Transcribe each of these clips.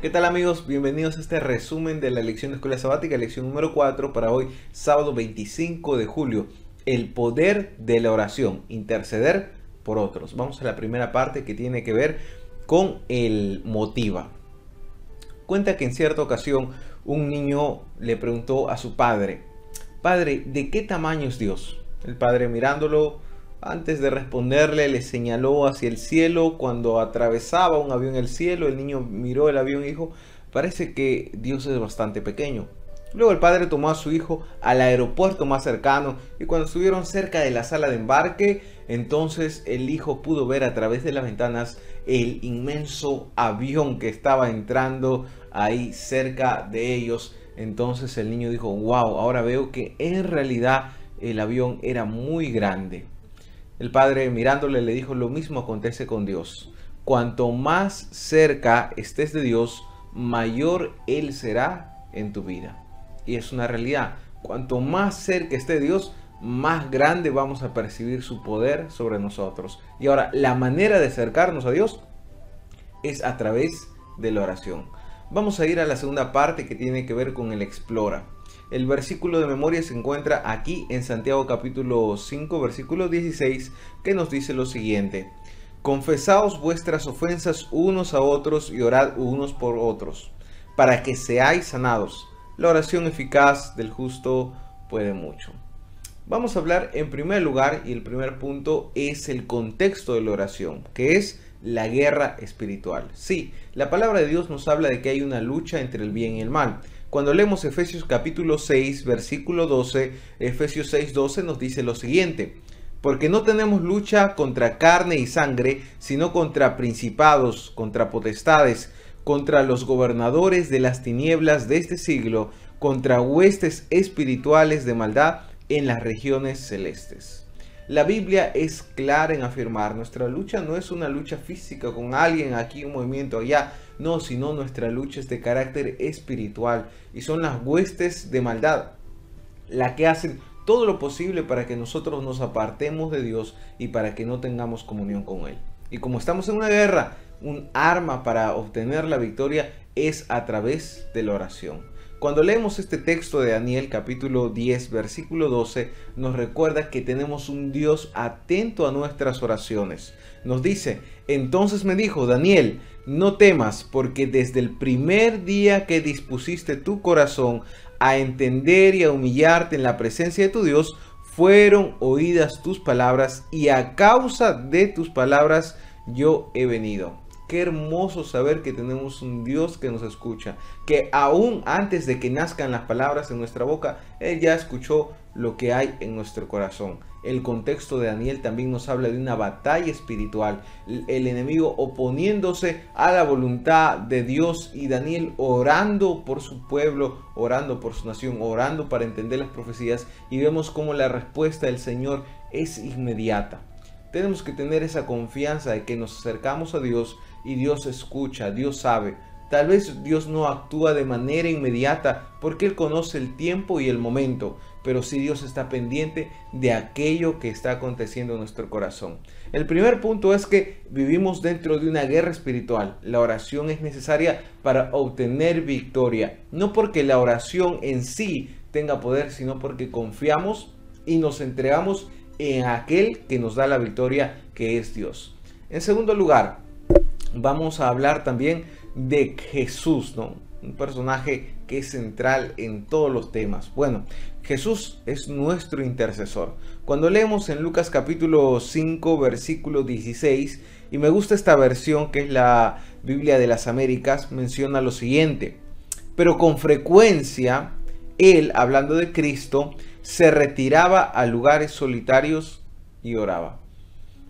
¿Qué tal amigos? Bienvenidos a este resumen de la lección de escuela sabática, lección número 4 para hoy, sábado 25 de julio. El poder de la oración, interceder por otros. Vamos a la primera parte que tiene que ver con el motiva. Cuenta que en cierta ocasión un niño le preguntó a su padre, Padre, ¿de qué tamaño es Dios? El padre mirándolo, antes de responderle, le señaló hacia el cielo. Cuando atravesaba un avión el cielo, el niño miró el avión y dijo, parece que Dios es bastante pequeño. Luego el padre tomó a su hijo al aeropuerto más cercano y cuando estuvieron cerca de la sala de embarque, entonces el hijo pudo ver a través de las ventanas el inmenso avión que estaba entrando ahí cerca de ellos. Entonces el niño dijo, wow, ahora veo que en realidad el avión era muy grande. El padre mirándole le dijo, lo mismo acontece con Dios. Cuanto más cerca estés de Dios, mayor Él será en tu vida. Y es una realidad. Cuanto más cerca esté Dios, más grande vamos a percibir su poder sobre nosotros. Y ahora, la manera de acercarnos a Dios es a través de la oración. Vamos a ir a la segunda parte que tiene que ver con el explora. El versículo de memoria se encuentra aquí en Santiago capítulo 5 versículo 16 que nos dice lo siguiente. Confesaos vuestras ofensas unos a otros y orad unos por otros, para que seáis sanados. La oración eficaz del justo puede mucho. Vamos a hablar en primer lugar y el primer punto es el contexto de la oración, que es la guerra espiritual. Sí, la palabra de Dios nos habla de que hay una lucha entre el bien y el mal. Cuando leemos Efesios capítulo 6, versículo 12, Efesios 6, 12 nos dice lo siguiente. Porque no tenemos lucha contra carne y sangre, sino contra principados, contra potestades, contra los gobernadores de las tinieblas de este siglo, contra huestes espirituales de maldad en las regiones celestes. La Biblia es clara en afirmar, nuestra lucha no es una lucha física con alguien aquí, un movimiento allá, no, sino nuestra lucha es de carácter espiritual y son las huestes de maldad la que hacen todo lo posible para que nosotros nos apartemos de Dios y para que no tengamos comunión con Él. Y como estamos en una guerra, un arma para obtener la victoria es a través de la oración. Cuando leemos este texto de Daniel capítulo 10 versículo 12 nos recuerda que tenemos un Dios atento a nuestras oraciones. Nos dice, entonces me dijo, Daniel, no temas porque desde el primer día que dispusiste tu corazón a entender y a humillarte en la presencia de tu Dios, fueron oídas tus palabras y a causa de tus palabras yo he venido. Qué hermoso saber que tenemos un Dios que nos escucha, que aún antes de que nazcan las palabras en nuestra boca, Él ya escuchó lo que hay en nuestro corazón. El contexto de Daniel también nos habla de una batalla espiritual, el enemigo oponiéndose a la voluntad de Dios y Daniel orando por su pueblo, orando por su nación, orando para entender las profecías y vemos cómo la respuesta del Señor es inmediata. Tenemos que tener esa confianza de que nos acercamos a Dios y Dios escucha, Dios sabe. Tal vez Dios no actúa de manera inmediata porque Él conoce el tiempo y el momento, pero sí Dios está pendiente de aquello que está aconteciendo en nuestro corazón. El primer punto es que vivimos dentro de una guerra espiritual. La oración es necesaria para obtener victoria, no porque la oración en sí tenga poder, sino porque confiamos y nos entregamos en aquel que nos da la victoria, que es Dios. En segundo lugar, vamos a hablar también de Jesús, ¿no? Un personaje que es central en todos los temas. Bueno, Jesús es nuestro intercesor. Cuando leemos en Lucas capítulo 5, versículo 16, y me gusta esta versión que es la Biblia de las Américas, menciona lo siguiente. Pero con frecuencia, él, hablando de Cristo, se retiraba a lugares solitarios y oraba.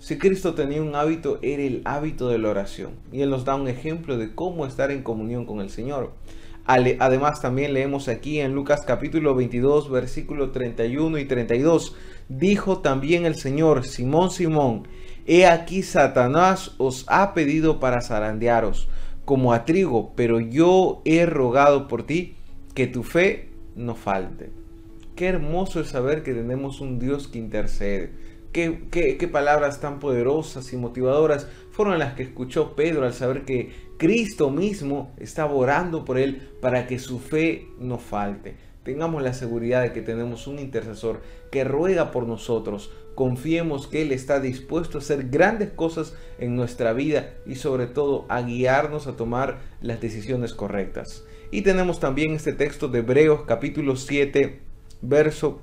Si Cristo tenía un hábito, era el hábito de la oración. Y Él nos da un ejemplo de cómo estar en comunión con el Señor. Además, también leemos aquí en Lucas capítulo 22, versículo 31 y 32. Dijo también el Señor, Simón, Simón, he aquí Satanás os ha pedido para zarandearos como a trigo, pero yo he rogado por ti que tu fe no falte. Qué hermoso es saber que tenemos un Dios que intercede. Qué, palabras tan poderosas y motivadoras fueron las que escuchó Pedro al saber que Cristo mismo estaba orando por él para que su fe no falte. Tengamos la seguridad de que tenemos un intercesor que ruega por nosotros. Confiemos que Él está dispuesto a hacer grandes cosas en nuestra vida y sobre todo a guiarnos a tomar las decisiones correctas. Y tenemos también este texto de Hebreos capítulo 7, verso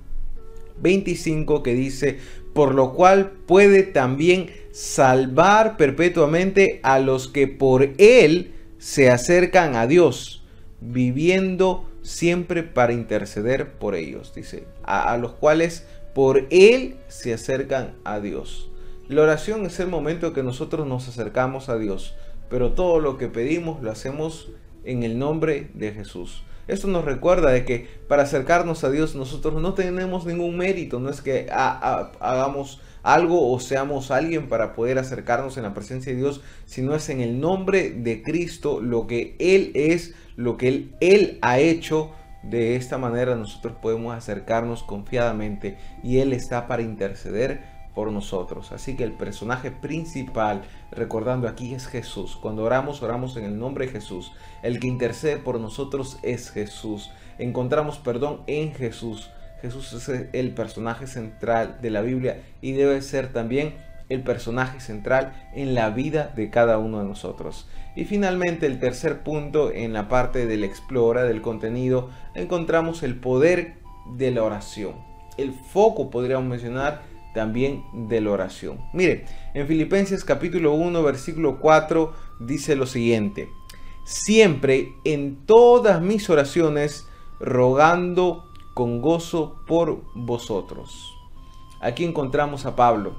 25 que dice, por lo cual puede también salvar perpetuamente a los que por Él se acercan a Dios, viviendo siempre para interceder por ellos, dice, a, los cuales por Él se acercan a Dios. La oración es el momento que nosotros nos acercamos a Dios, pero todo lo que pedimos lo hacemos en el nombre de Jesús. Esto nos recuerda de que para acercarnos a Dios nosotros no tenemos ningún mérito, no es que hagamos algo o seamos alguien para poder acercarnos en la presencia de Dios, sino es en el nombre de Cristo lo que Él es, lo que Él, Él ha hecho. De esta manera nosotros podemos acercarnos confiadamente y Él está para interceder por nosotros. Así que el personaje principal, recordando aquí, es Jesús. Cuando oramos, oramos en el nombre de Jesús. El que intercede por nosotros es Jesús. Encontramos perdón en Jesús. Jesús es el personaje central de la Biblia y debe ser también el personaje central en la vida de cada uno de nosotros. Y finalmente el tercer punto en la parte del explora, del contenido, encontramos el poder de la oración. El foco podríamos mencionar también de la oración. Mire, en Filipenses capítulo 1 versículo 4 dice lo siguiente. Siempre en todas mis oraciones rogando con gozo por vosotros. Aquí encontramos a Pablo.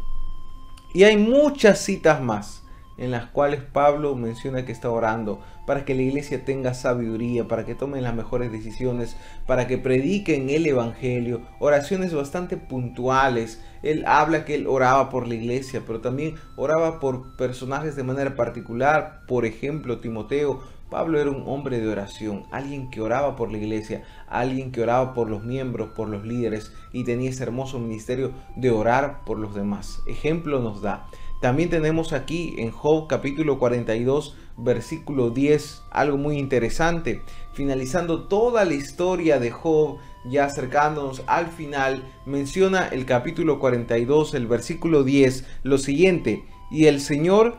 Y hay muchas citas más en las cuales Pablo menciona que está orando para que la iglesia tenga sabiduría, para que tomen las mejores decisiones, para que prediquen el Evangelio, oraciones bastante puntuales. Él habla que él oraba por la iglesia, pero también oraba por personajes de manera particular, por ejemplo Timoteo, Pablo era un hombre de oración, alguien que oraba por la iglesia, alguien que oraba por los miembros, por los líderes y tenía ese hermoso ministerio de orar por los demás. Ejemplo nos da. También tenemos aquí en Job capítulo 42 versículo 10 algo muy interesante. Finalizando toda la historia de Job, ya acercándonos al final, menciona el capítulo 42, el versículo 10, lo siguiente, y el Señor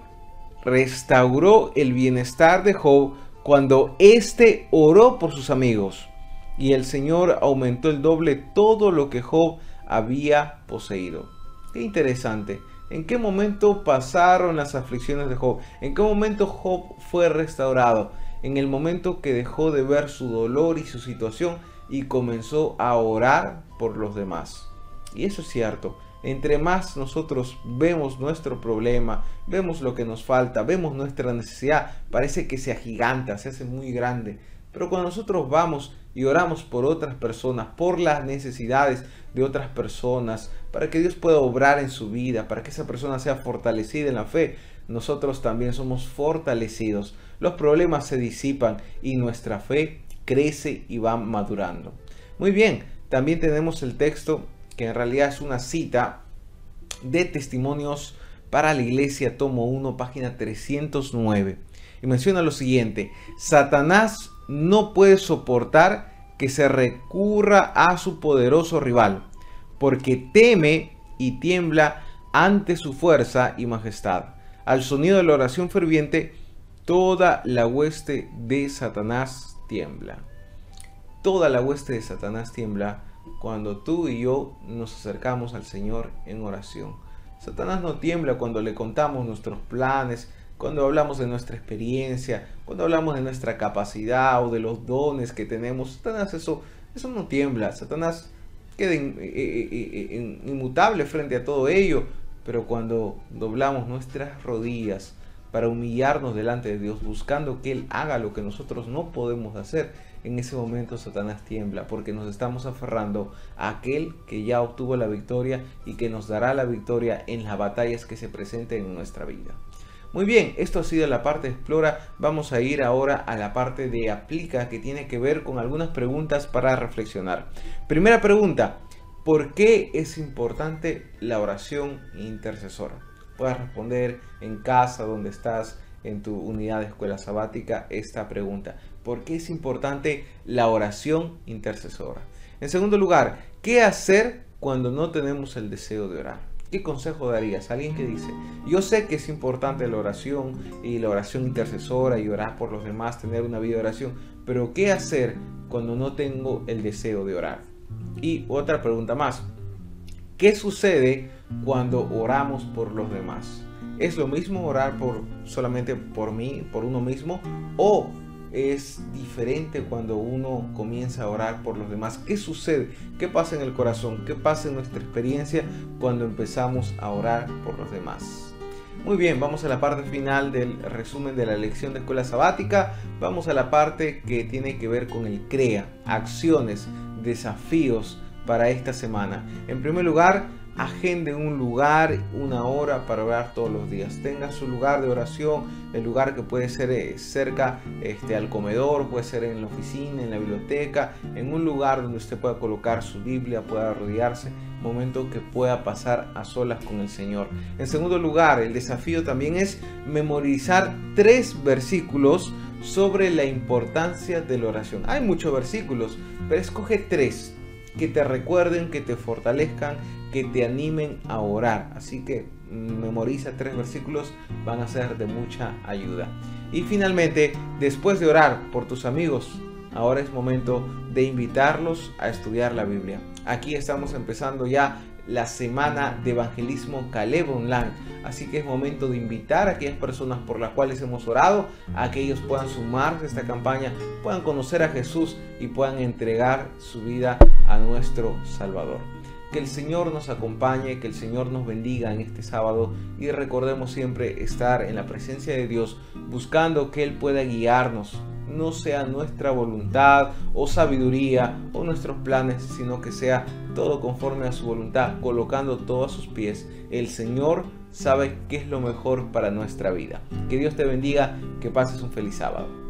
restauró el bienestar de Job cuando éste oró por sus amigos. Y el Señor aumentó el doble todo lo que Job había poseído. Qué interesante. ¿En qué momento pasaron las aflicciones de Job? ¿En qué momento Job fue restaurado? En el momento que dejó de ver su dolor y su situación y comenzó a orar por los demás. Y eso es cierto. Entre más nosotros vemos nuestro problema, vemos lo que nos falta, vemos nuestra necesidad, parece que se agiganta, se hace muy grande. Pero cuando nosotros vamos y oramos por otras personas, por las necesidades de otras personas, para que Dios pueda obrar en su vida, para que esa persona sea fortalecida en la fe, nosotros también somos fortalecidos. Los problemas se disipan y nuestra fe crece y va madurando. Muy bien, también tenemos el texto que en realidad es una cita de testimonios para la iglesia, tomo 1, página 309. Y menciona lo siguiente, Satanás no puede soportar que se recurra a su poderoso rival, porque teme y tiembla ante su fuerza y majestad. Al sonido de la oración ferviente, toda la hueste de Satanás tiembla. Toda la hueste de Satanás tiembla cuando tú y yo nos acercamos al Señor en oración. Satanás no tiembla cuando le contamos nuestros planes, cuando hablamos de nuestra experiencia, cuando hablamos de nuestra capacidad o de los dones que tenemos. Satanás eso, eso no tiembla. Satanás queda inmutable frente a todo ello. Pero cuando doblamos nuestras rodillas para humillarnos delante de Dios, buscando que Él haga lo que nosotros no podemos hacer, en ese momento Satanás tiembla porque nos estamos aferrando a aquel que ya obtuvo la victoria y que nos dará la victoria en las batallas que se presenten en nuestra vida. Muy bien, esto ha sido la parte de explora. Vamos a ir ahora a la parte de aplica que tiene que ver con algunas preguntas para reflexionar. Primera pregunta, ¿por qué es importante la oración intercesora? puedas responder en casa, donde estás, en tu unidad de escuela sabática, esta pregunta. ¿Por qué es importante la oración intercesora? En segundo lugar, ¿qué hacer cuando no tenemos el deseo de orar? ¿Qué consejo darías? Alguien que dice, yo sé que es importante la oración y la oración intercesora y orar por los demás, tener una vida de oración, pero ¿qué hacer cuando no tengo el deseo de orar? Y otra pregunta más, ¿qué sucede cuando oramos por los demás? ¿Es lo mismo orar por solamente por mí, por uno mismo? ¿O es diferente cuando uno comienza a orar por los demás. ¿Qué sucede? ¿Qué pasa en el corazón? ¿Qué pasa en nuestra experiencia cuando empezamos a orar por los demás? Muy bien, vamos a la parte final del resumen de la lección de escuela sabática. Vamos a la parte que tiene que ver con el CREA, acciones, desafíos para esta semana. En primer lugar, agende un lugar, una hora para orar todos los días. Tenga su lugar de oración, el lugar que puede ser eh, cerca este, al comedor, puede ser en la oficina, en la biblioteca, en un lugar donde usted pueda colocar su Biblia, pueda rodearse, momento que pueda pasar a solas con el Señor. En segundo lugar, el desafío también es memorizar tres versículos sobre la importancia de la oración. Hay muchos versículos, pero escoge tres que te recuerden, que te fortalezcan, que te animen a orar. Así que memoriza tres versículos, van a ser de mucha ayuda. Y finalmente, después de orar por tus amigos, ahora es momento de invitarlos a estudiar la Biblia. Aquí estamos empezando ya la semana de evangelismo Caleb Online. Así que es momento de invitar a aquellas personas por las cuales hemos orado a que ellos puedan sumarse a esta campaña, puedan conocer a Jesús y puedan entregar su vida a nuestro Salvador. Que el Señor nos acompañe, que el Señor nos bendiga en este sábado y recordemos siempre estar en la presencia de Dios buscando que Él pueda guiarnos no sea nuestra voluntad o sabiduría o nuestros planes, sino que sea todo conforme a su voluntad, colocando todo a sus pies. El Señor sabe qué es lo mejor para nuestra vida. Que Dios te bendiga, que pases un feliz sábado.